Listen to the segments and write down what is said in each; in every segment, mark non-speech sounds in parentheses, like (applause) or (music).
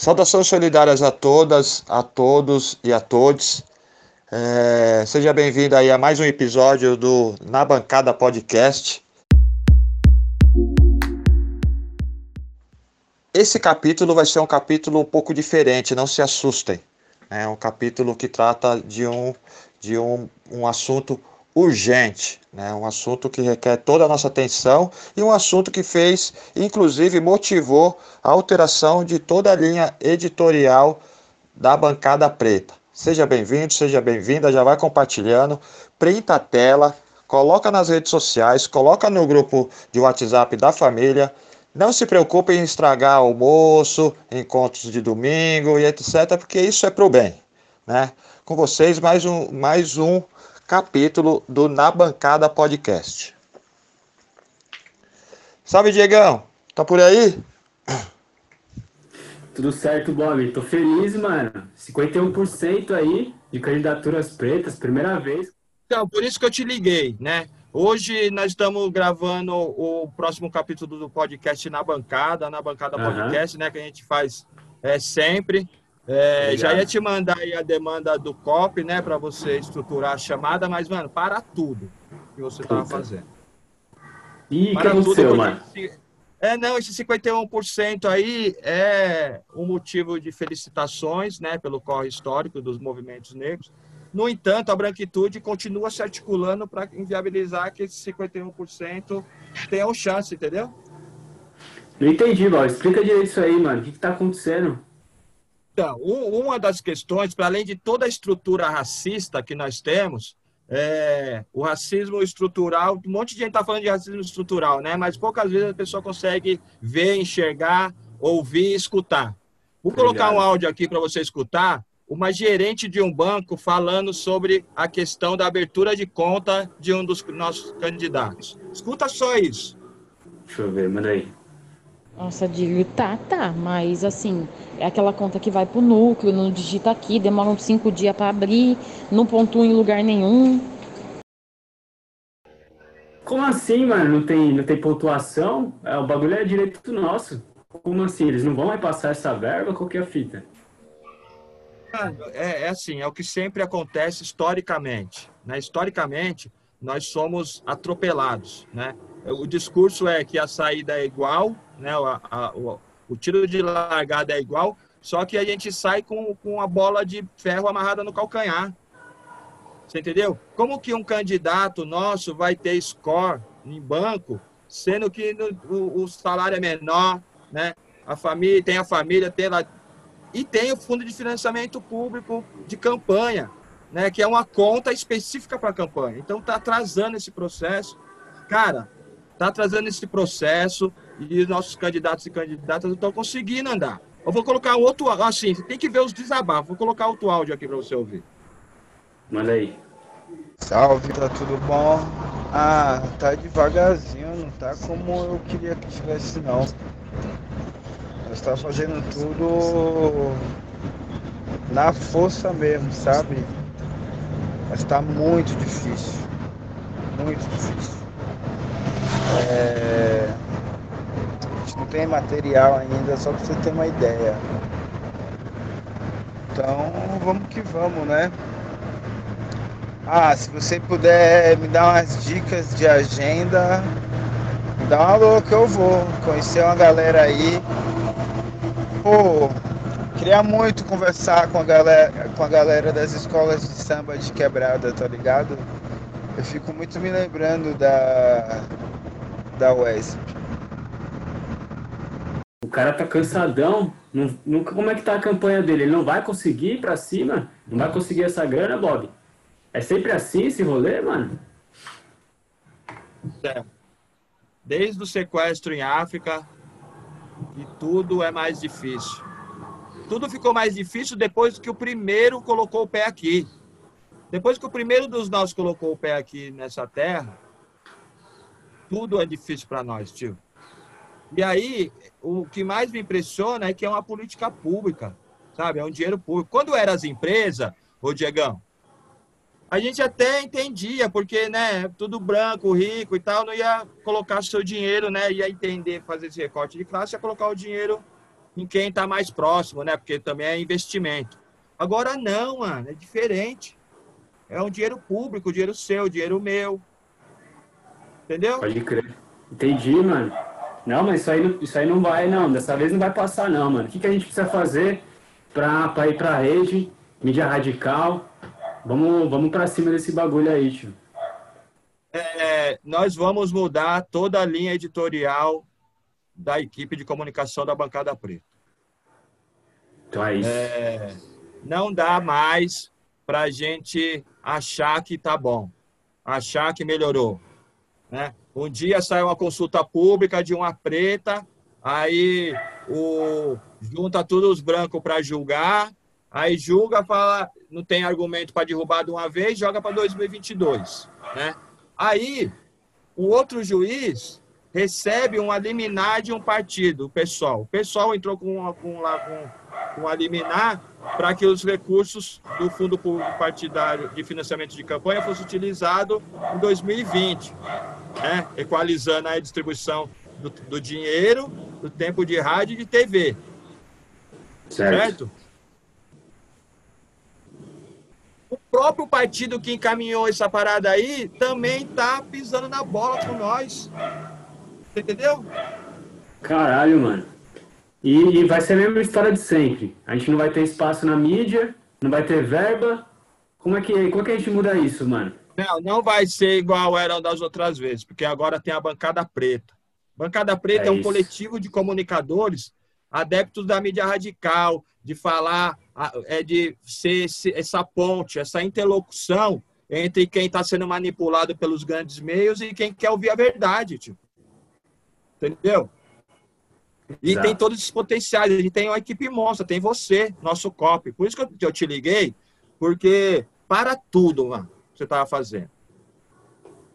Saudações solidárias a todas, a todos e a todos. É, seja bem-vindo aí a mais um episódio do Na Bancada Podcast. Esse capítulo vai ser um capítulo um pouco diferente, não se assustem. É um capítulo que trata de um, de um, um assunto urgente, né? um assunto que requer toda a nossa atenção e um assunto que fez, inclusive, motivou a alteração de toda a linha editorial da bancada preta. Seja bem-vindo, seja bem-vinda, já vai compartilhando, printa a tela, coloca nas redes sociais, coloca no grupo de WhatsApp da família. Não se preocupe em estragar almoço, encontros de domingo e etc, porque isso é para o bem. Né? Com vocês, mais um, mais um capítulo do Na Bancada Podcast. Salve, Diegão! Tá por aí? Tudo certo, Bob. Tô feliz, mano. 51% aí de candidaturas pretas, primeira vez. Então, por isso que eu te liguei, né? Hoje nós estamos gravando o próximo capítulo do podcast na bancada, na bancada uhum. podcast, né? Que a gente faz é, sempre. É, já ia te mandar aí a demanda do COP, né, para você estruturar a chamada, mas, mano, para tudo que você estava fazendo. E para que aconteceu, mano? É, não, esse 51% aí é um motivo de felicitações, né, pelo corre histórico dos movimentos negros. No entanto, a branquitude continua se articulando para inviabilizar que esse 51% tenha chance, entendeu? Não entendi, Val. Explica direito isso aí, mano. O que está acontecendo? Então, uma das questões, para além de toda a estrutura racista que nós temos, é, o racismo estrutural, um monte de gente está falando de racismo estrutural, né? Mas poucas vezes a pessoa consegue ver, enxergar, ouvir, escutar. Vou colocar Obrigado. um áudio aqui para você escutar. Uma gerente de um banco falando sobre a questão da abertura de conta de um dos nossos candidatos. Escuta só isso. Deixa eu ver, manda aí. Nossa, Dílio, tá, tá, mas assim, é aquela conta que vai pro núcleo, não digita aqui, demora uns cinco dias para abrir, não pontua em lugar nenhum. Como assim, mano? Não tem, não tem pontuação? É, o bagulho é direito nosso. Como assim? Eles não vão repassar essa verba? Qual que é a fita? É, é assim, é o que sempre acontece historicamente. Né? Historicamente, nós somos atropelados, né? O discurso é que a saída é igual, né? A, a, o, o tiro de largada é igual, só que a gente sai com, com a bola de ferro amarrada no calcanhar. Você entendeu? Como que um candidato nosso vai ter score em banco, sendo que no, o, o, salário é menor, né? A família tem a família, tem lá e tem o fundo de financiamento público de campanha, né? Que é uma conta específica para a campanha. Então está atrasando esse processo, cara está trazendo esse processo e os nossos candidatos e candidatas não estão conseguindo andar. Eu vou colocar outro, assim, tem que ver os desabafos. Vou colocar outro áudio aqui para você ouvir. Manda aí. Salve, tá tudo bom? Ah, tá devagarzinho, não tá como eu queria que tivesse não. Nós tá fazendo tudo na força mesmo, sabe? Mas tá muito difícil. Muito difícil. É... A gente não tem material ainda, só para você ter uma ideia. Então vamos que vamos, né? Ah, se você puder me dar umas dicas de agenda, dá uma louca eu vou. Conhecer uma galera aí. Pô, queria muito conversar com a galera, com a galera das escolas de samba de quebrada, tá ligado? Eu fico muito me lembrando da da UES. O cara tá cansadão. Não, não, como é que tá a campanha dele? Ele não vai conseguir ir pra cima? Não vai conseguir essa grana, Bob? É sempre assim esse rolê, mano? É. Desde o sequestro em África, e tudo é mais difícil. Tudo ficou mais difícil depois que o primeiro colocou o pé aqui. Depois que o primeiro dos nossos colocou o pé aqui nessa terra, tudo é difícil para nós, tio. E aí, o que mais me impressiona é que é uma política pública, sabe? É um dinheiro público. Quando eram as empresas, ô Diegão, a gente até entendia, porque, né, tudo branco, rico e tal, não ia colocar seu dinheiro, né, ia entender fazer esse recorte de classe, ia colocar o dinheiro em quem está mais próximo, né? Porque também é investimento. Agora não, mano, é diferente. É um dinheiro público, dinheiro seu, dinheiro meu. Entendeu? Pode crer. Entendi, mano. Não, mas isso aí, isso aí não vai, não. Dessa vez não vai passar, não, mano. O que, que a gente precisa fazer para ir para a rede, mídia radical? Vamos, vamos para cima desse bagulho aí, tio. É, nós vamos mudar toda a linha editorial da equipe de comunicação da Bancada Preta. Então é isso. É, não dá mais para a gente achar que tá bom, achar que melhorou. Né? Um dia sai uma consulta pública de uma preta, aí o, junta todos os brancos para julgar, aí julga, fala, não tem argumento para derrubar de uma vez, joga para 2022. Né? Aí o outro juiz recebe uma liminar de um partido, o pessoal. O pessoal entrou com, com, lá, com, com a liminar para que os recursos do Fundo Público Partidário de Financiamento de Campanha fossem utilizados em 2020, né? equalizando a distribuição do, do, dinheiro, do tempo de rádio e de TV. Certo. certo? O próprio partido que encaminhou essa parada aí também está pisando na bola com nós. Você entendeu? Caralho, mano. E, e, vai ser a mesma história de sempre. A gente não vai ter espaço na mídia, não vai ter verba. Como é que, como é que a gente muda isso, mano? Não, não vai ser igual eram das outras vezes, porque agora tem a bancada preta. Bancada preta é, é um isso. coletivo de comunicadores adeptos da mídia radical, de falar, é de ser essa ponte, essa interlocução entre quem está sendo manipulado pelos grandes meios e quem quer ouvir a verdade, tipo. Entendeu? E Exato. tem todos esses potenciais. A gente tem uma equipe monstra, tem você, nosso copy. Por isso que eu te liguei, porque para tudo, mano, você estava fazendo.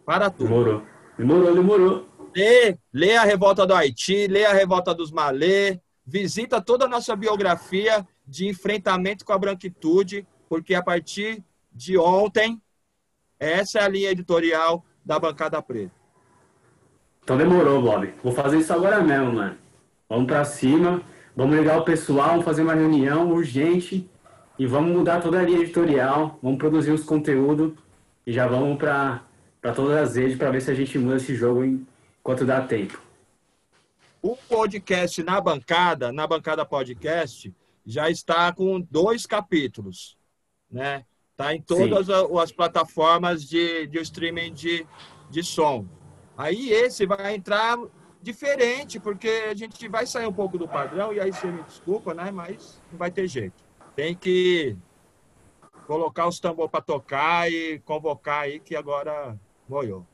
Para tudo. Demorou. Demorou, demorou. Lê, lê a revolta do Haiti, lê a revolta dos Malê, visita toda a nossa biografia de enfrentamento com a branquitude, porque a partir de ontem, essa é a linha editorial da Bancada Preta. Então demorou, Bob. Vou fazer isso agora mesmo, mano. Vamos para cima, vamos ligar o pessoal, vamos fazer uma reunião urgente e vamos mudar toda a linha editorial, vamos produzir os conteúdos e já vamos para todas as redes para ver se a gente muda esse jogo enquanto dá tempo. O podcast na bancada, na bancada podcast, já está com dois capítulos, né? Tá em todas Sim. as plataformas de, de streaming de, de som. Aí esse vai entrar diferente, porque a gente vai sair um pouco do padrão, e aí você me desculpa, né? Mas não vai ter jeito. Tem que colocar os tambor para tocar e convocar aí que agora moiou.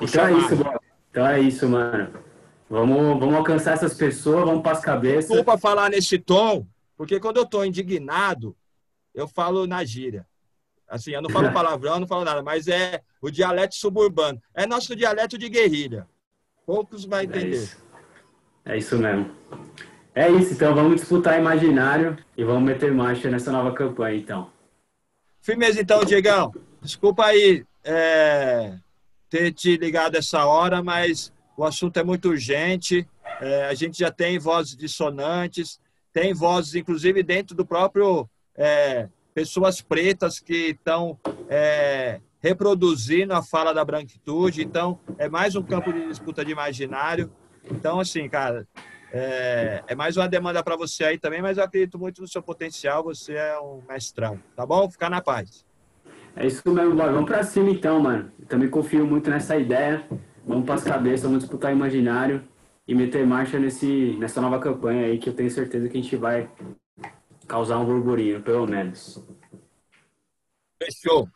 Então é isso, mano. Então é isso, mano. Vamos, vamos alcançar essas pessoas, vamos para as cabeças. Desculpa falar nesse tom, porque quando eu estou indignado, eu falo na gíria. Assim, eu não falo (laughs) palavrão, não falo nada, mas é o dialeto suburbano. É nosso dialeto de guerrilha. Poucos vai é entender. É isso, é isso mesmo. É isso, então vamos disputar imaginário e vamos meter marcha nessa nova campanha, então. Firmeza, então, Diegão. Desculpa aí é, ter te ligado essa hora, mas o assunto é muito urgente. É, a gente já tem vozes dissonantes, tem vozes, inclusive, dentro do próprio é, pessoas pretas que estão é, reproduzindo a fala da branquitude. Então, é mais um campo de disputa de imaginário. Então, assim, cara, é, é mais uma demanda para você aí também, mas eu acredito muito no seu potencial. Você é um mestrão, tá bom? Ficar na paz. É isso mesmo, Bob. Vamos para cima então, mano. Eu também confio muito nessa ideia. Vamos para as cabeças, vamos disputar imaginário e meter marcha nesse, nessa nova campanha aí que eu tenho certeza que a gente vai causar um burburinho, pelo menos. Fechou.